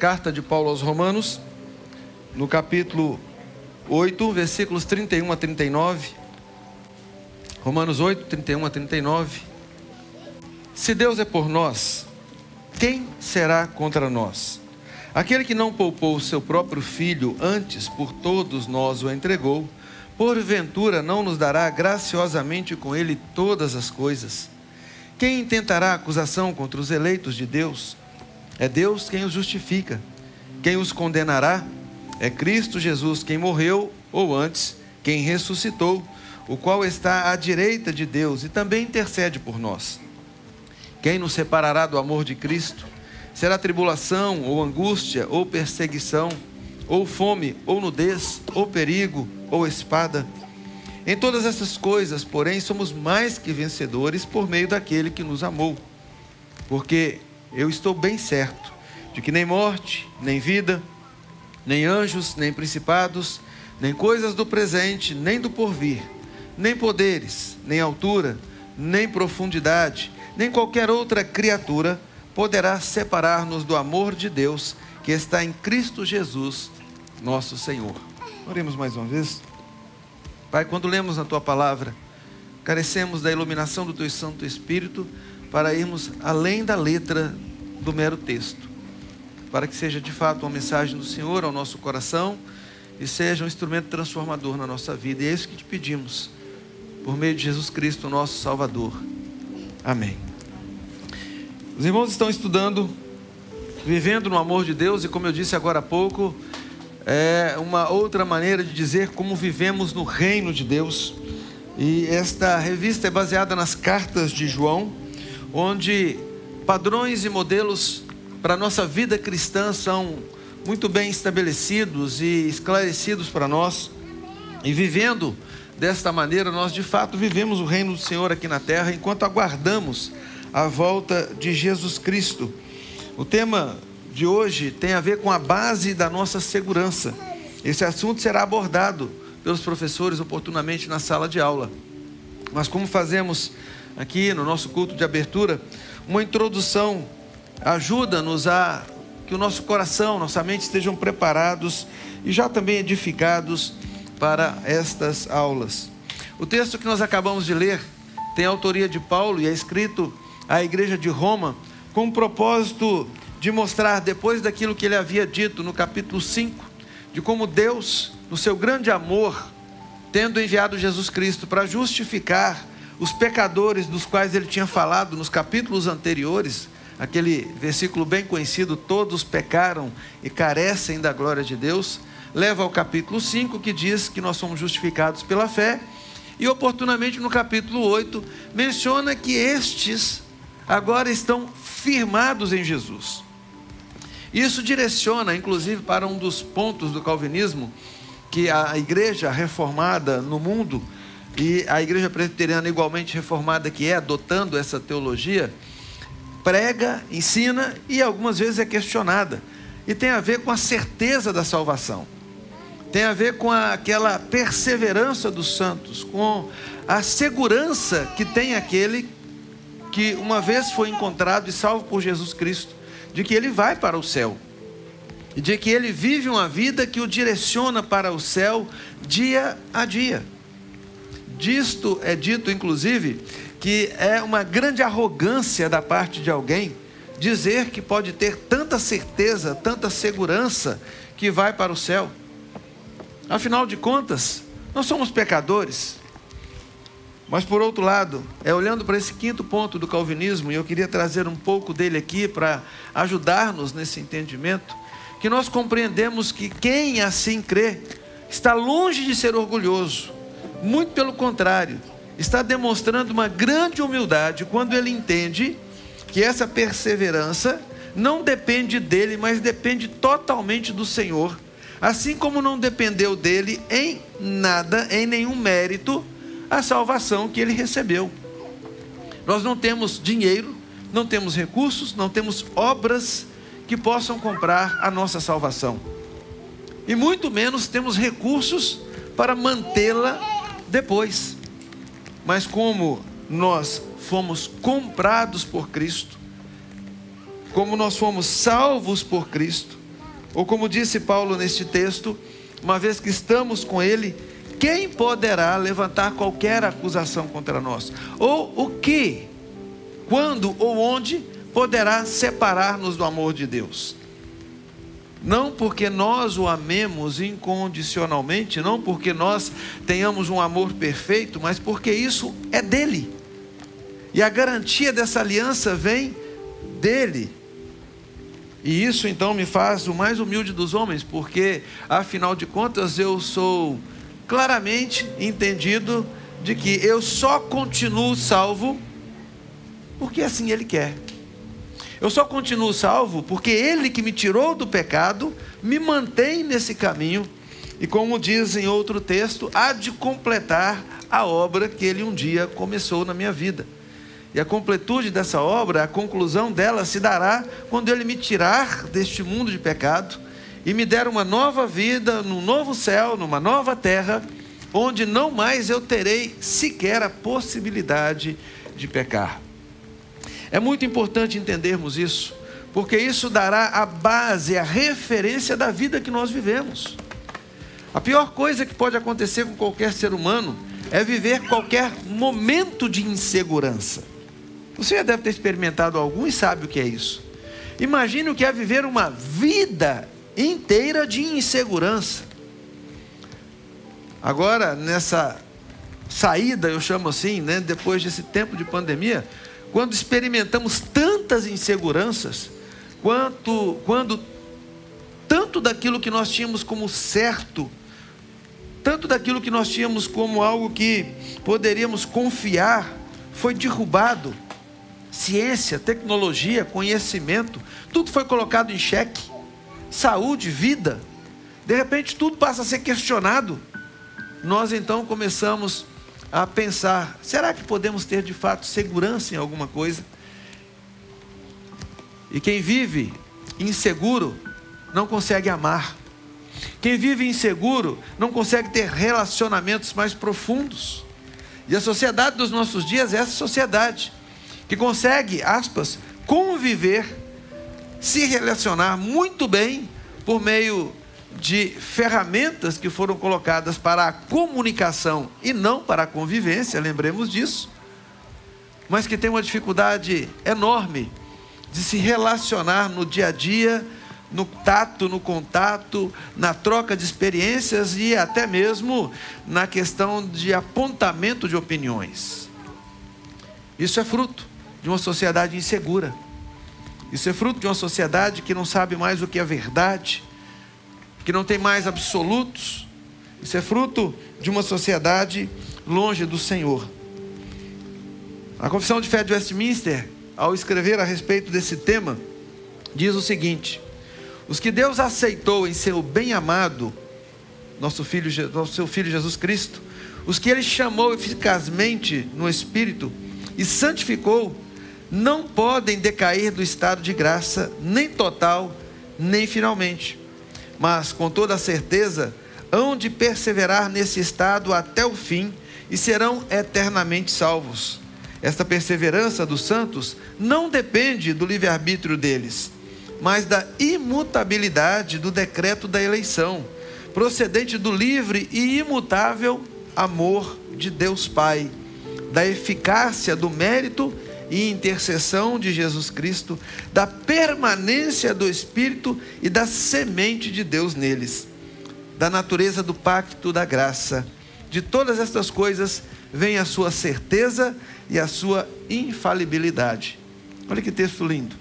Carta de Paulo aos Romanos, no capítulo 8, versículos 31 a 39. Romanos 8, 31 a 39. Se Deus é por nós, quem será contra nós? Aquele que não poupou o seu próprio filho, antes por todos nós o entregou, porventura não nos dará graciosamente com ele todas as coisas? Quem intentará acusação contra os eleitos de Deus? É Deus quem os justifica. Quem os condenará? É Cristo Jesus quem morreu, ou antes, quem ressuscitou, o qual está à direita de Deus e também intercede por nós. Quem nos separará do amor de Cristo? Será tribulação, ou angústia, ou perseguição, ou fome, ou nudez, ou perigo, ou espada? Em todas essas coisas, porém, somos mais que vencedores por meio daquele que nos amou. Porque eu estou bem certo de que nem morte, nem vida, nem anjos, nem principados, nem coisas do presente, nem do porvir, nem poderes, nem altura, nem profundidade, nem qualquer outra criatura poderá separar-nos do amor de Deus que está em Cristo Jesus, nosso Senhor. Oremos mais uma vez. Pai, quando lemos a tua palavra, carecemos da iluminação do teu Santo Espírito para irmos além da letra do mero texto, para que seja de fato uma mensagem do Senhor ao nosso coração e seja um instrumento transformador na nossa vida. E é isso que te pedimos, por meio de Jesus Cristo, nosso Salvador. Amém. Os irmãos estão estudando, vivendo no amor de Deus, e como eu disse agora há pouco, é uma outra maneira de dizer como vivemos no reino de Deus. E esta revista é baseada nas cartas de João onde padrões e modelos para a nossa vida cristã são muito bem estabelecidos e esclarecidos para nós. E vivendo desta maneira, nós de fato vivemos o reino do Senhor aqui na terra enquanto aguardamos a volta de Jesus Cristo. O tema de hoje tem a ver com a base da nossa segurança. Esse assunto será abordado pelos professores oportunamente na sala de aula. Mas como fazemos aqui no nosso culto de abertura, uma introdução ajuda-nos a que o nosso coração, nossa mente estejam preparados e já também edificados para estas aulas. O texto que nós acabamos de ler tem a autoria de Paulo e é escrito à igreja de Roma com o propósito de mostrar, depois daquilo que ele havia dito no capítulo 5, de como Deus, no seu grande amor, tendo enviado Jesus Cristo para justificar os pecadores dos quais ele tinha falado nos capítulos anteriores, aquele versículo bem conhecido, todos pecaram e carecem da glória de Deus, leva ao capítulo 5, que diz que nós somos justificados pela fé, e oportunamente no capítulo 8 menciona que estes agora estão firmados em Jesus. Isso direciona, inclusive, para um dos pontos do calvinismo que a igreja reformada no mundo e a igreja presbiteriana, igualmente reformada que é, adotando essa teologia, prega, ensina e algumas vezes é questionada. E tem a ver com a certeza da salvação. Tem a ver com a, aquela perseverança dos santos, com a segurança que tem aquele que uma vez foi encontrado e salvo por Jesus Cristo, de que ele vai para o céu. E de que ele vive uma vida que o direciona para o céu dia a dia. Disto é dito, inclusive, que é uma grande arrogância da parte de alguém dizer que pode ter tanta certeza, tanta segurança que vai para o céu. Afinal de contas, nós somos pecadores. Mas por outro lado, é olhando para esse quinto ponto do calvinismo, e eu queria trazer um pouco dele aqui para ajudar-nos nesse entendimento, que nós compreendemos que quem assim crê está longe de ser orgulhoso, muito pelo contrário, está demonstrando uma grande humildade quando ele entende que essa perseverança não depende dele, mas depende totalmente do Senhor. Assim como não dependeu dele em nada, em nenhum mérito, a salvação que ele recebeu. Nós não temos dinheiro, não temos recursos, não temos obras que possam comprar a nossa salvação. E muito menos temos recursos para mantê-la depois. Mas como nós fomos comprados por Cristo, como nós fomos salvos por Cristo, Ou como disse Paulo neste texto, uma vez que estamos com Ele, quem poderá levantar qualquer acusação contra nós? Ou o que, quando ou onde poderá separar-nos do amor de Deus? Não porque nós o amemos incondicionalmente, não porque nós tenhamos um amor perfeito, mas porque isso é dele. E a garantia dessa aliança vem dele. E isso então me faz o mais humilde dos homens, porque afinal de contas eu sou claramente entendido de que eu só continuo salvo porque assim ele quer. Eu só continuo salvo porque Ele que me tirou do pecado me mantém nesse caminho e, como diz em outro texto, há de completar a obra que Ele um dia começou na minha vida. E a completude dessa obra, a conclusão dela se dará quando Ele me tirar deste mundo de pecado e me der uma nova vida, num novo céu, numa nova terra, onde não mais eu terei sequer a possibilidade de pecar. É muito importante entendermos isso, porque isso dará a base, a referência da vida que nós vivemos. A pior coisa que pode acontecer com qualquer ser humano é viver qualquer momento de insegurança. Você já deve ter experimentado algum e sabe o que é isso. Imagine o que é viver uma vida inteira de insegurança. Agora, nessa saída, eu chamo assim, né, depois desse tempo de pandemia, quando experimentamos tantas inseguranças, quanto, quando tanto daquilo que nós tínhamos como certo, tanto daquilo que nós tínhamos como algo que poderíamos confiar, foi derrubado. Ciência, tecnologia, conhecimento, tudo foi colocado em xeque. Saúde, vida. De repente tudo passa a ser questionado. Nós então começamos a pensar: será que podemos ter de fato segurança em alguma coisa? E quem vive inseguro não consegue amar. Quem vive inseguro não consegue ter relacionamentos mais profundos. E a sociedade dos nossos dias é essa sociedade que consegue, aspas, conviver, se relacionar muito bem por meio de ferramentas que foram colocadas para a comunicação e não para a convivência, lembremos disso, mas que tem uma dificuldade enorme de se relacionar no dia a dia, no tato, no contato, na troca de experiências e até mesmo na questão de apontamento de opiniões. Isso é fruto de uma sociedade insegura. Isso é fruto de uma sociedade que não sabe mais o que é verdade que não tem mais absolutos. Isso é fruto de uma sociedade longe do Senhor. A Confissão de Fé de Westminster, ao escrever a respeito desse tema, diz o seguinte: Os que Deus aceitou em seu bem-amado, nosso filho, nosso seu filho Jesus Cristo, os que ele chamou eficazmente no Espírito e santificou, não podem decair do estado de graça, nem total, nem finalmente mas com toda certeza hão de perseverar nesse estado até o fim e serão eternamente salvos. Esta perseverança dos santos não depende do livre-arbítrio deles, mas da imutabilidade do decreto da eleição, procedente do livre e imutável amor de Deus Pai, da eficácia do mérito e intercessão de Jesus Cristo, da permanência do Espírito e da semente de Deus neles, da natureza do pacto da graça. De todas estas coisas vem a sua certeza e a sua infalibilidade. Olha que texto lindo.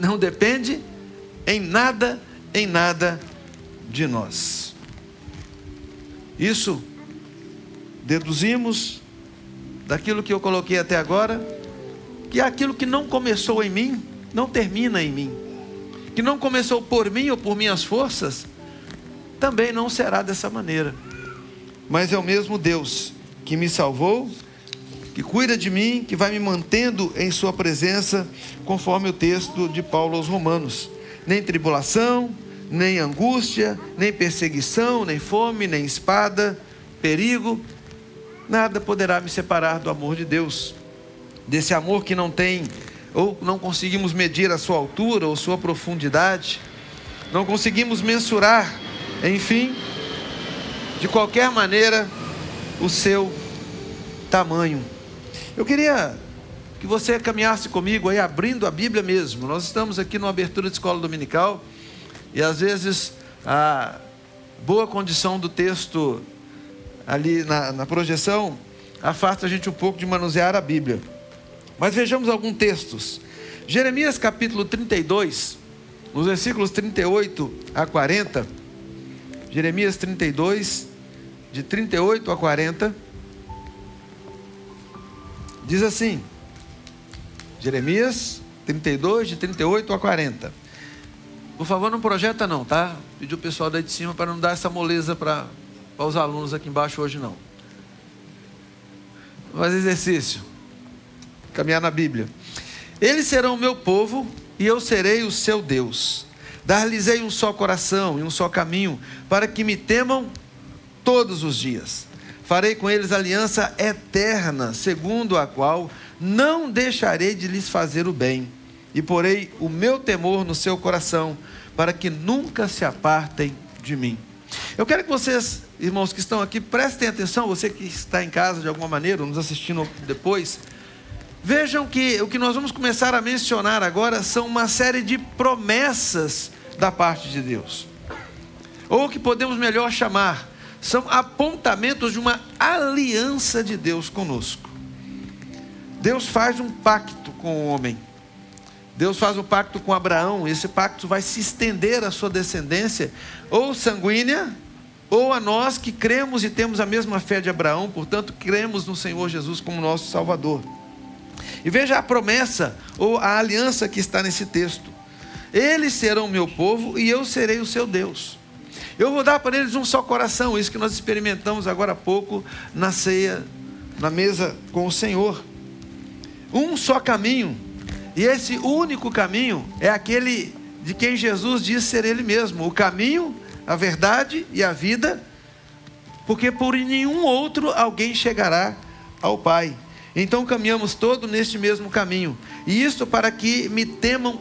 Não depende em nada, em nada de nós. Isso deduzimos daquilo que eu coloquei até agora que aquilo que não começou em mim, não termina em mim. Que não começou por mim ou por minhas forças, também não será dessa maneira. Mas é o mesmo Deus que me salvou, que cuida de mim, que vai me mantendo em Sua presença, conforme o texto de Paulo aos Romanos. Nem tribulação, nem angústia, nem perseguição, nem fome, nem espada, perigo, nada poderá me separar do amor de Deus desse amor que não tem, ou não conseguimos medir a sua altura ou sua profundidade, não conseguimos mensurar, enfim, de qualquer maneira, o seu tamanho. Eu queria que você caminhasse comigo aí, abrindo a Bíblia mesmo. Nós estamos aqui numa abertura de escola dominical e às vezes a boa condição do texto ali na, na projeção afasta a gente um pouco de manusear a Bíblia. Mas vejamos alguns textos. Jeremias capítulo 32, nos versículos 38 a 40. Jeremias 32, de 38 a 40. Diz assim: Jeremias 32, de 38 a 40. Por favor, não projeta não, tá? Pediu o pessoal daí de cima para não dar essa moleza para os alunos aqui embaixo hoje não. Faz exercício. Caminhar na Bíblia. Eles serão o meu povo e eu serei o seu Deus. Dar-lhes-ei um só coração e um só caminho, para que me temam todos os dias. Farei com eles aliança eterna, segundo a qual não deixarei de lhes fazer o bem, e porei o meu temor no seu coração, para que nunca se apartem de mim. Eu quero que vocês, irmãos que estão aqui, prestem atenção, você que está em casa de alguma maneira, nos assistindo depois, vejam que o que nós vamos começar a mencionar agora são uma série de promessas da parte de Deus. Ou que podemos melhor chamar, são apontamentos de uma aliança de Deus conosco. Deus faz um pacto com o homem. Deus faz um pacto com Abraão, esse pacto vai se estender à sua descendência, ou sanguínea, ou a nós que cremos e temos a mesma fé de Abraão, portanto, cremos no Senhor Jesus como nosso Salvador. E veja a promessa ou a aliança que está nesse texto: Eles serão meu povo e eu serei o seu Deus. Eu vou dar para eles um só coração, isso que nós experimentamos agora há pouco na ceia, na mesa com o Senhor um só caminho. E esse único caminho é aquele de quem Jesus diz ser Ele mesmo: o caminho, a verdade e a vida, porque por nenhum outro alguém chegará ao Pai. Então caminhamos todos neste mesmo caminho, e isso para que me temam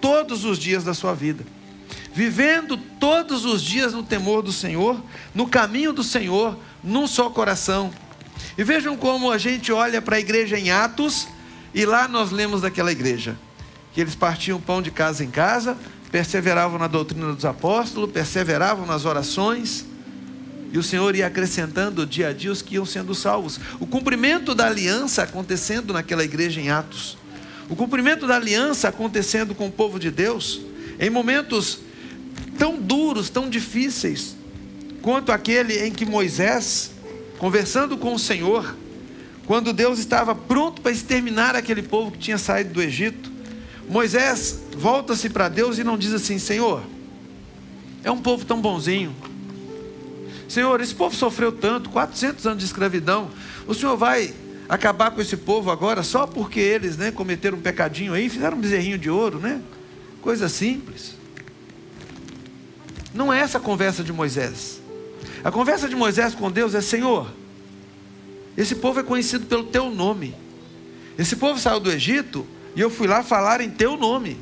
todos os dias da sua vida, vivendo todos os dias no temor do Senhor, no caminho do Senhor, num só coração. E vejam como a gente olha para a igreja em Atos e lá nós lemos daquela igreja que eles partiam pão de casa em casa, perseveravam na doutrina dos apóstolos, perseveravam nas orações, e o Senhor ia acrescentando dia a dia os que iam sendo salvos. O cumprimento da aliança acontecendo naquela igreja em Atos. O cumprimento da aliança acontecendo com o povo de Deus em momentos tão duros, tão difíceis, quanto aquele em que Moisés, conversando com o Senhor, quando Deus estava pronto para exterminar aquele povo que tinha saído do Egito, Moisés volta-se para Deus e não diz assim: Senhor, é um povo tão bonzinho. Senhor, esse povo sofreu tanto, 400 anos de escravidão. O Senhor vai acabar com esse povo agora só porque eles né, cometeram um pecadinho aí, fizeram um bezerrinho de ouro, né? Coisa simples. Não é essa a conversa de Moisés. A conversa de Moisés com Deus é: Senhor, esse povo é conhecido pelo teu nome. Esse povo saiu do Egito e eu fui lá falar em teu nome.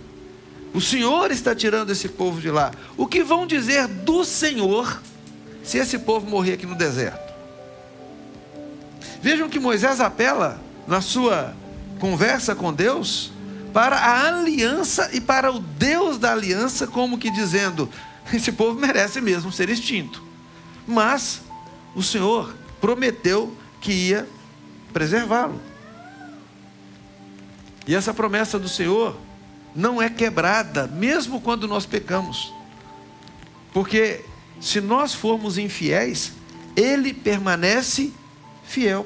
O Senhor está tirando esse povo de lá. O que vão dizer do Senhor se esse povo morrer aqui no deserto? Vejam que Moisés apela na sua conversa com Deus para a aliança e para o Deus da aliança, como que dizendo: esse povo merece mesmo ser extinto. Mas o Senhor prometeu que ia preservá-lo. E essa promessa do Senhor não é quebrada, mesmo quando nós pecamos. Porque se nós formos infiéis, Ele permanece fiel.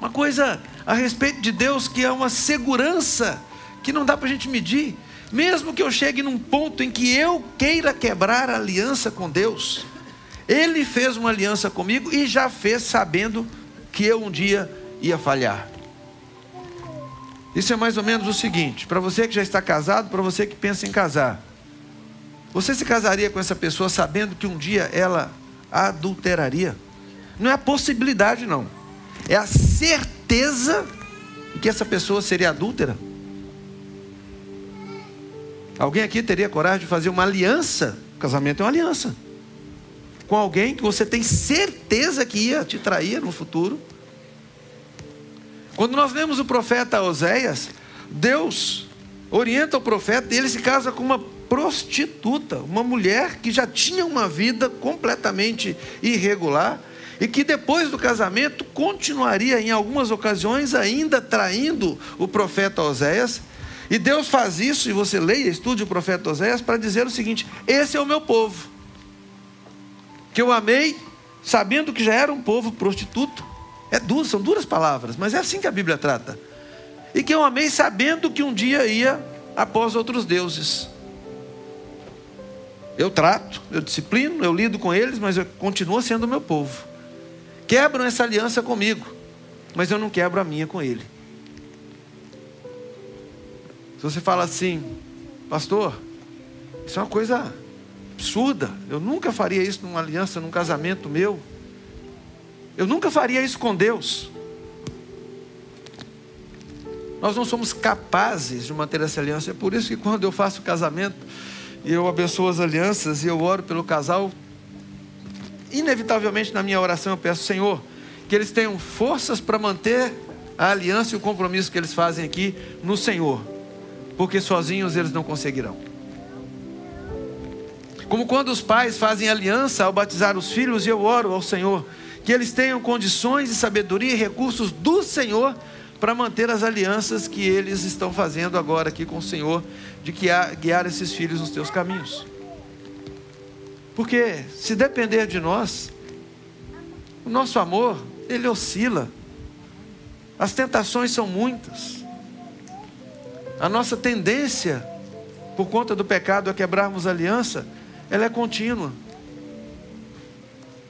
Uma coisa a respeito de Deus que é uma segurança que não dá para a gente medir. Mesmo que eu chegue num ponto em que eu queira quebrar a aliança com Deus, ele fez uma aliança comigo e já fez sabendo que eu um dia ia falhar. Isso é mais ou menos o seguinte: para você que já está casado, para você que pensa em casar, você se casaria com essa pessoa sabendo que um dia ela adulteraria? Não é a possibilidade, não, é a certeza que essa pessoa seria adúltera. Alguém aqui teria coragem de fazer uma aliança? O casamento é uma aliança. Com alguém que você tem certeza que ia te trair no futuro. Quando nós lemos o profeta Oséias, Deus orienta o profeta e ele se casa com uma prostituta, uma mulher que já tinha uma vida completamente irregular e que depois do casamento continuaria em algumas ocasiões ainda traindo o profeta Oséias. E Deus faz isso, e você leia, estude o profeta Oséias, para dizer o seguinte: esse é o meu povo, que eu amei, sabendo que já era um povo prostituto. É duro, são duras palavras, mas é assim que a Bíblia trata. E que eu amei sabendo que um dia ia após outros deuses. Eu trato, eu disciplino, eu lido com eles, mas eu continuo sendo meu povo quebram essa aliança comigo, mas eu não quebro a minha com ele. Se você fala assim, pastor, isso é uma coisa absurda, eu nunca faria isso numa aliança, num casamento meu, eu nunca faria isso com Deus. Nós não somos capazes de manter essa aliança, é por isso que quando eu faço casamento, e eu abençoo as alianças e eu oro pelo casal, inevitavelmente na minha oração eu peço, Senhor, que eles tenham forças para manter a aliança e o compromisso que eles fazem aqui no Senhor, porque sozinhos eles não conseguirão. Como quando os pais fazem aliança ao batizar os filhos, e eu oro ao Senhor, que eles tenham condições de sabedoria e recursos do Senhor para manter as alianças que eles estão fazendo agora aqui com o Senhor, de guiar, esses filhos nos teus caminhos. Porque se depender de nós, o nosso amor, ele oscila. As tentações são muitas. A nossa tendência, por conta do pecado, a quebrarmos a aliança, ela é contínua.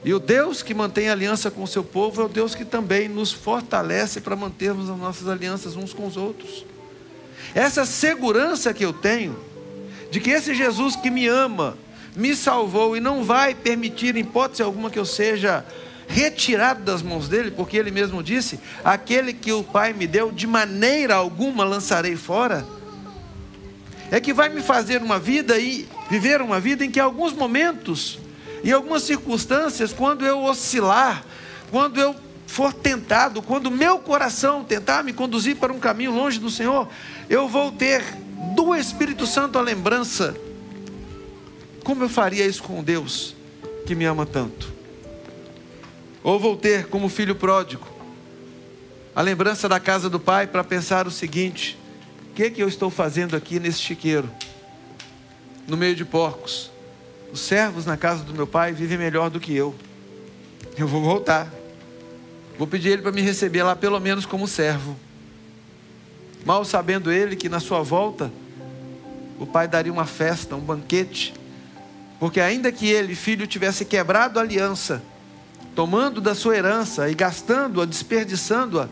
E o Deus que mantém aliança com o seu povo é o Deus que também nos fortalece para mantermos as nossas alianças uns com os outros. Essa segurança que eu tenho, de que esse Jesus que me ama, me salvou e não vai permitir, em hipótese alguma, que eu seja retirado das mãos dele, porque ele mesmo disse: aquele que o Pai me deu, de maneira alguma lançarei fora. É que vai me fazer uma vida e viver uma vida em que, alguns momentos, em algumas circunstâncias, quando eu oscilar, quando eu for tentado, quando meu coração tentar me conduzir para um caminho longe do Senhor, eu vou ter do Espírito Santo a lembrança como eu faria isso com Deus que me ama tanto? Ou vou ter como filho pródigo a lembrança da casa do pai para pensar o seguinte: o que, é que eu estou fazendo aqui nesse chiqueiro, no meio de porcos? Os servos na casa do meu pai vivem melhor do que eu. Eu vou voltar. Vou pedir ele para me receber lá, pelo menos como servo. Mal sabendo ele que na sua volta, o pai daria uma festa, um banquete, porque ainda que ele, filho, tivesse quebrado a aliança, tomando da sua herança e gastando-a, desperdiçando-a,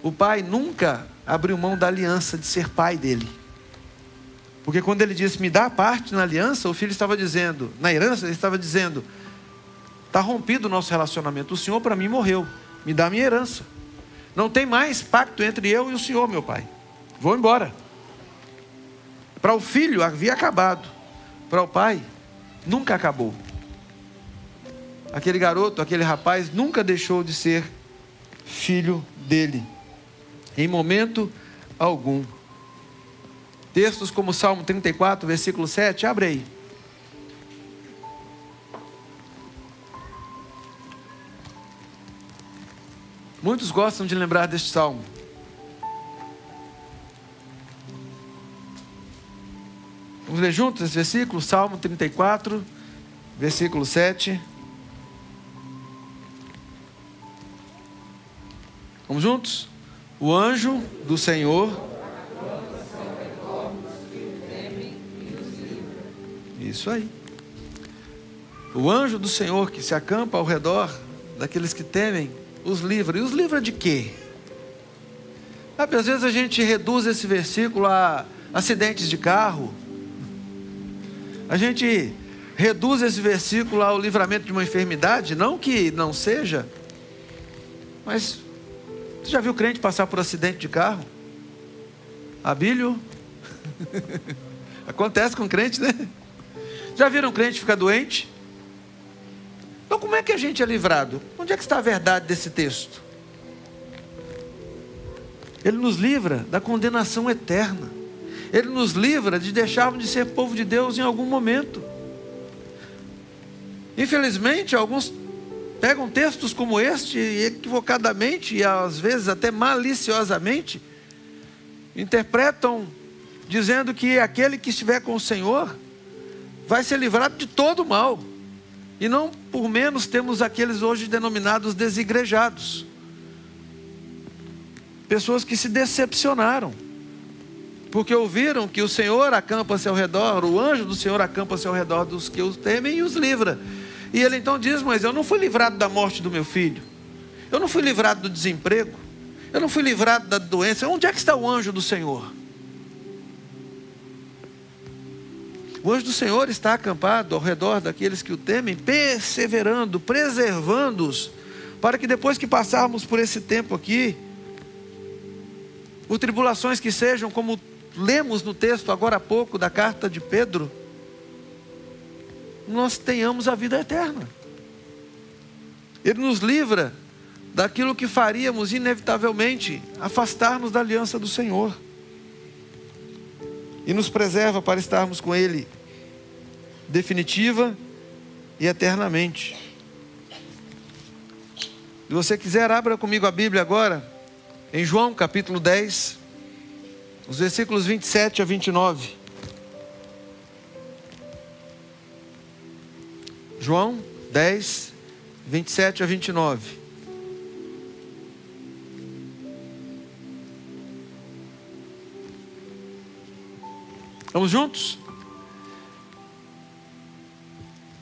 o pai nunca abriu mão da aliança de ser pai dele. Porque quando ele disse, me dá parte na aliança, o filho estava dizendo, na herança, ele estava dizendo, está rompido o nosso relacionamento. O Senhor para mim morreu, me dá a minha herança. Não tem mais pacto entre eu e o Senhor, meu pai. Vou embora. Para o filho havia acabado para o pai, nunca acabou. Aquele garoto, aquele rapaz, nunca deixou de ser filho dele, em momento algum. Textos como Salmo 34, versículo 7, abre aí. Muitos gostam de lembrar deste salmo. Vamos ler juntos esse versículo? Salmo 34, versículo 7. Vamos juntos? O anjo do Senhor. Isso aí. O anjo do Senhor que se acampa ao redor daqueles que temem, os livra. E os livra de quê? Às vezes a gente reduz esse versículo a acidentes de carro a gente reduz esse versículo ao livramento de uma enfermidade, não que não seja, mas você já viu crente passar por acidente de carro? Abílio? Acontece com crente, né? Já viram crente ficar doente? Então, como é que a gente é livrado? Onde é que está a verdade desse texto? Ele nos livra da condenação eterna. Ele nos livra de deixarmos de ser povo de Deus em algum momento. Infelizmente, alguns pegam textos como este e equivocadamente e às vezes até maliciosamente interpretam dizendo que aquele que estiver com o Senhor vai ser livrado de todo o mal. E não por menos temos aqueles hoje denominados desigrejados. Pessoas que se decepcionaram, porque ouviram que o Senhor acampa-se ao redor, o anjo do Senhor acampa-se ao redor dos que os temem e os livra. E ele então diz: Mas eu não fui livrado da morte do meu filho, eu não fui livrado do desemprego, eu não fui livrado da doença. Onde é que está o anjo do Senhor? O anjo do Senhor está acampado ao redor daqueles que o temem, perseverando, preservando-os, para que depois que passarmos por esse tempo aqui, por tribulações que sejam, como lemos no texto agora há pouco da carta de Pedro, nós tenhamos a vida eterna. Ele nos livra daquilo que faríamos inevitavelmente afastar-nos da aliança do Senhor. E nos preserva para estarmos com Ele definitiva e eternamente. Se você quiser, abra comigo a Bíblia agora em João capítulo 10, os versículos 27 a 29. João 10, 27 a 29. Vamos juntos?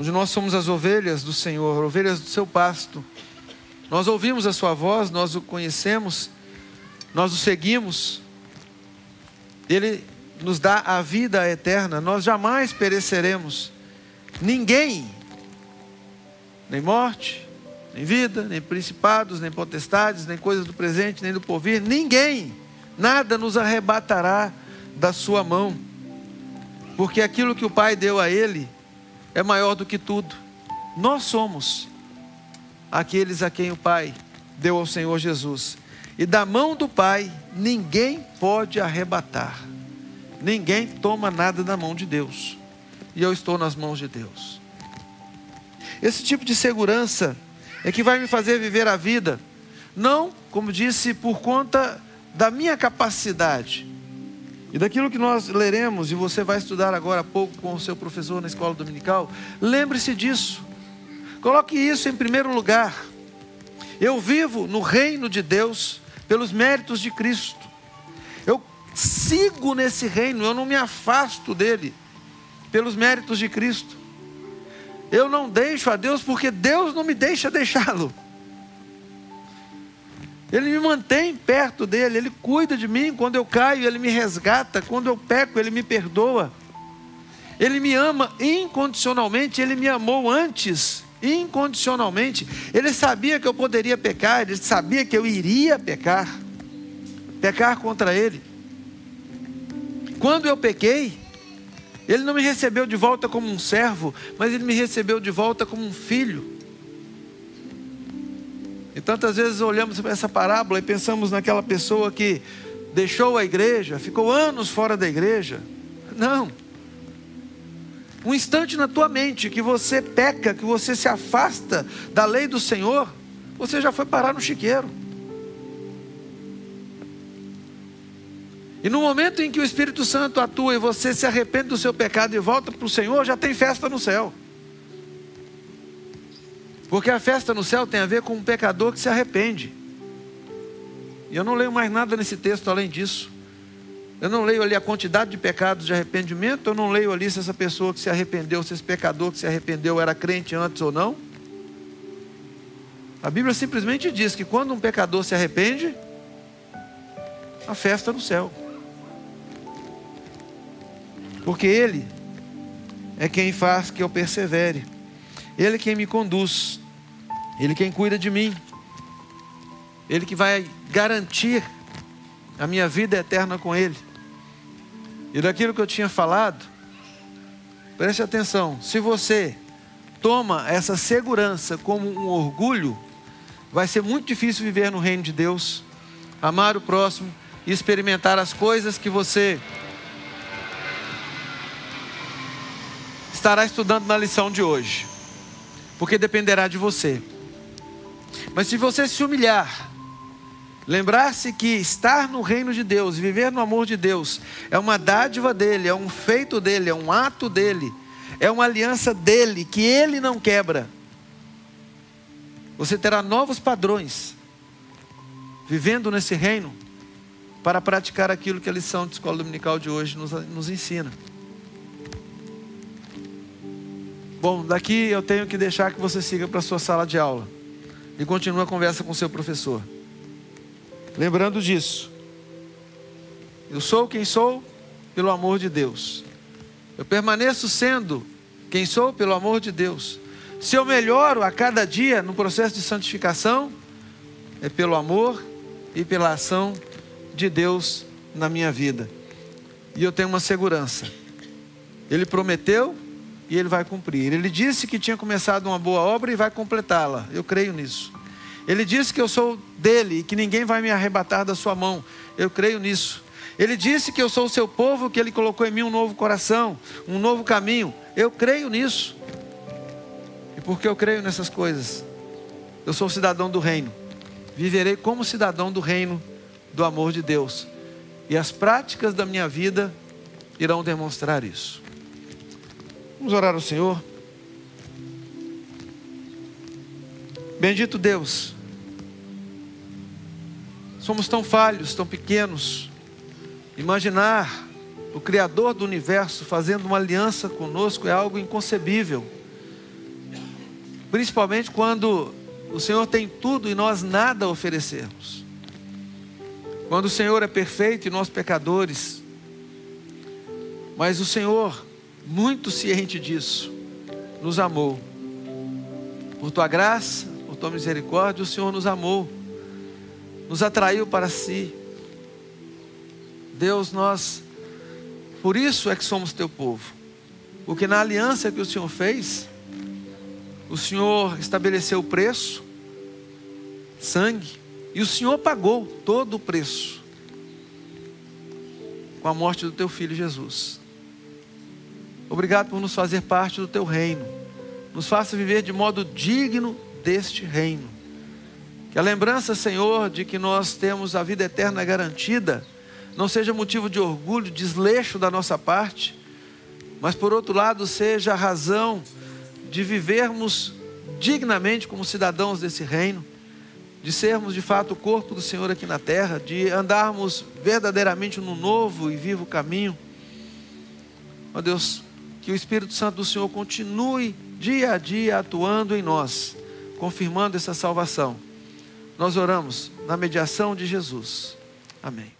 onde nós somos as ovelhas do Senhor, ovelhas do seu pasto. Nós ouvimos a sua voz, nós o conhecemos, nós o seguimos. Ele nos dá a vida eterna, nós jamais pereceremos. Ninguém, nem morte, nem vida, nem principados, nem potestades, nem coisas do presente, nem do porvir, ninguém, nada nos arrebatará da sua mão, porque aquilo que o Pai deu a ele é maior do que tudo. Nós somos aqueles a quem o Pai deu ao Senhor Jesus, e da mão do Pai ninguém pode arrebatar, ninguém toma nada da mão de Deus, e eu estou nas mãos de Deus. Esse tipo de segurança é que vai me fazer viver a vida, não, como disse, por conta da minha capacidade, e daquilo que nós leremos, e você vai estudar agora há pouco com o seu professor na escola dominical, lembre-se disso. Coloque isso em primeiro lugar. Eu vivo no reino de Deus pelos méritos de Cristo. Eu sigo nesse reino, eu não me afasto dele pelos méritos de Cristo. Eu não deixo a Deus porque Deus não me deixa deixá-lo. Ele me mantém perto dele, ele cuida de mim. Quando eu caio, ele me resgata. Quando eu peco, ele me perdoa. Ele me ama incondicionalmente, ele me amou antes, incondicionalmente. Ele sabia que eu poderia pecar, ele sabia que eu iria pecar, pecar contra ele. Quando eu pequei, ele não me recebeu de volta como um servo, mas ele me recebeu de volta como um filho. E tantas vezes olhamos para essa parábola e pensamos naquela pessoa que deixou a igreja, ficou anos fora da igreja. Não. Um instante na tua mente que você peca, que você se afasta da lei do Senhor, você já foi parar no chiqueiro. E no momento em que o Espírito Santo atua e você se arrepende do seu pecado e volta para o Senhor, já tem festa no céu. Porque a festa no céu tem a ver com um pecador que se arrepende. E eu não leio mais nada nesse texto além disso. Eu não leio ali a quantidade de pecados de arrependimento, eu não leio ali se essa pessoa que se arrependeu, se esse pecador que se arrependeu era crente antes ou não. A Bíblia simplesmente diz que quando um pecador se arrepende, a festa no céu. Porque Ele é quem faz que eu persevere. Ele é quem me conduz. Ele quem cuida de mim. Ele que vai garantir a minha vida eterna com Ele. E daquilo que eu tinha falado, preste atenção: se você toma essa segurança como um orgulho, vai ser muito difícil viver no reino de Deus, amar o próximo e experimentar as coisas que você estará estudando na lição de hoje, porque dependerá de você. Mas se você se humilhar, Lembrar-se que estar no reino de Deus, viver no amor de Deus, é uma dádiva dele, é um feito dele, é um ato dele, é uma aliança dele que ele não quebra. Você terá novos padrões, vivendo nesse reino, para praticar aquilo que a lição de escola dominical de hoje nos, nos ensina. Bom, daqui eu tenho que deixar que você siga para a sua sala de aula e continue a conversa com seu professor. Lembrando disso, eu sou quem sou pelo amor de Deus. Eu permaneço sendo quem sou pelo amor de Deus. Se eu melhoro a cada dia no processo de santificação, é pelo amor e pela ação de Deus na minha vida. E eu tenho uma segurança. Ele prometeu e ele vai cumprir. Ele disse que tinha começado uma boa obra e vai completá-la. Eu creio nisso. Ele disse que eu sou dele e que ninguém vai me arrebatar da sua mão. Eu creio nisso. Ele disse que eu sou o seu povo, que ele colocou em mim um novo coração, um novo caminho. Eu creio nisso. E porque eu creio nessas coisas, eu sou cidadão do reino. Viverei como cidadão do reino do amor de Deus. E as práticas da minha vida irão demonstrar isso. Vamos orar ao Senhor. Bendito Deus. Somos tão falhos, tão pequenos. Imaginar o Criador do universo fazendo uma aliança conosco é algo inconcebível. Principalmente quando o Senhor tem tudo e nós nada a oferecermos. Quando o Senhor é perfeito e nós pecadores. Mas o Senhor, muito ciente disso, nos amou. Por tua graça, por tua misericórdia, o Senhor nos amou nos atraiu para si. Deus, nós, por isso é que somos teu povo, porque na aliança que o Senhor fez, o Senhor estabeleceu o preço, sangue, e o Senhor pagou todo o preço com a morte do teu filho Jesus. Obrigado por nos fazer parte do teu reino. Nos faça viver de modo digno deste reino. Que a lembrança, Senhor, de que nós temos a vida eterna garantida, não seja motivo de orgulho, desleixo da nossa parte, mas por outro lado, seja a razão de vivermos dignamente como cidadãos desse reino, de sermos de fato o corpo do Senhor aqui na terra, de andarmos verdadeiramente no novo e vivo caminho. Ó Deus, que o Espírito Santo do Senhor continue dia a dia atuando em nós, confirmando essa salvação nós oramos na mediação de Jesus. Amém.